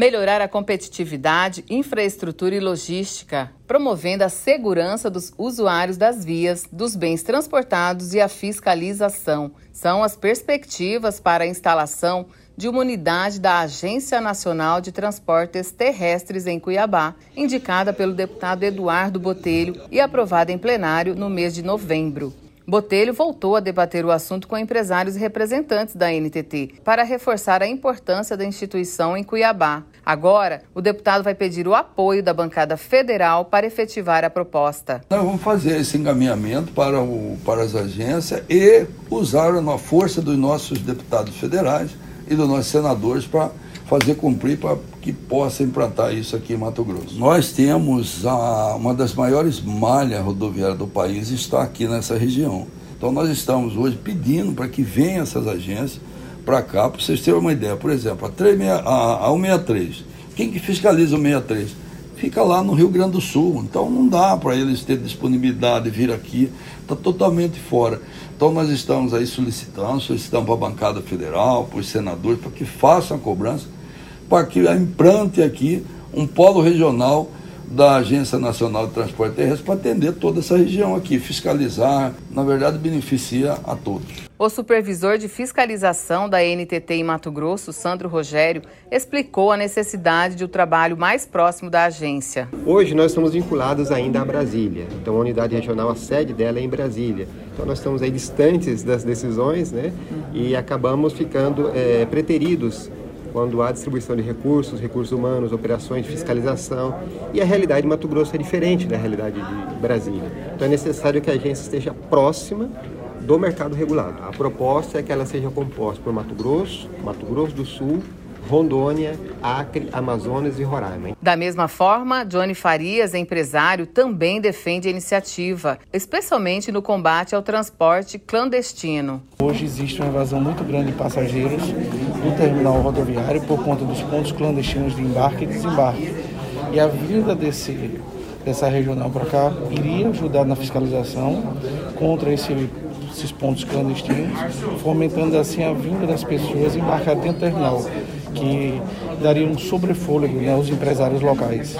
melhorar a competitividade, infraestrutura e logística, promovendo a segurança dos usuários das vias, dos bens transportados e a fiscalização. São as perspectivas para a instalação de uma unidade da Agência Nacional de Transportes Terrestres em Cuiabá, indicada pelo deputado Eduardo Botelho e aprovada em plenário no mês de novembro. Botelho voltou a debater o assunto com empresários e representantes da NTT para reforçar a importância da instituição em Cuiabá. Agora, o deputado vai pedir o apoio da bancada federal para efetivar a proposta. Nós vamos fazer esse encaminhamento para, o, para as agências e usar a força dos nossos deputados federais e dos nossos senadores para fazer cumprir para que possa implantar isso aqui em Mato Grosso. Nós temos a, uma das maiores malhas rodoviárias do país está aqui nessa região. Então nós estamos hoje pedindo para que venham essas agências para cá, para vocês terem uma ideia. Por exemplo, a, 3, a, a 163, quem que fiscaliza o 63? Fica lá no Rio Grande do Sul, então não dá para eles ter disponibilidade de vir aqui, está totalmente fora. Então nós estamos aí solicitando, solicitando para a bancada federal, para os senadores, para que façam a cobrança para que implante aqui um polo regional da Agência Nacional de Transporte Terrestre para atender toda essa região aqui, fiscalizar, na verdade beneficia a todos. O supervisor de fiscalização da NTT em Mato Grosso, Sandro Rogério, explicou a necessidade de um trabalho mais próximo da agência. Hoje nós estamos vinculados ainda a Brasília, então a unidade regional, a sede dela é em Brasília. Então nós estamos aí distantes das decisões né, e acabamos ficando é, preteridos quando há distribuição de recursos, recursos humanos, operações de fiscalização. E a realidade de Mato Grosso é diferente da realidade de Brasília. Então é necessário que a agência esteja próxima do mercado regulado. A proposta é que ela seja composta por Mato Grosso, Mato Grosso do Sul, Rondônia, Acre, Amazonas e Roraima. Da mesma forma, Johnny Farias, empresário, também defende a iniciativa, especialmente no combate ao transporte clandestino. Hoje existe uma evasão muito grande de passageiros do terminal rodoviário por conta dos pontos clandestinos de embarque e desembarque. E a vinda desse, dessa regional para cá iria ajudar na fiscalização contra esse esses pontos clandestinos, fomentando assim a vinda das pessoas embarcar dentro do terminal, que daria um sobrefôlego né, aos empresários locais.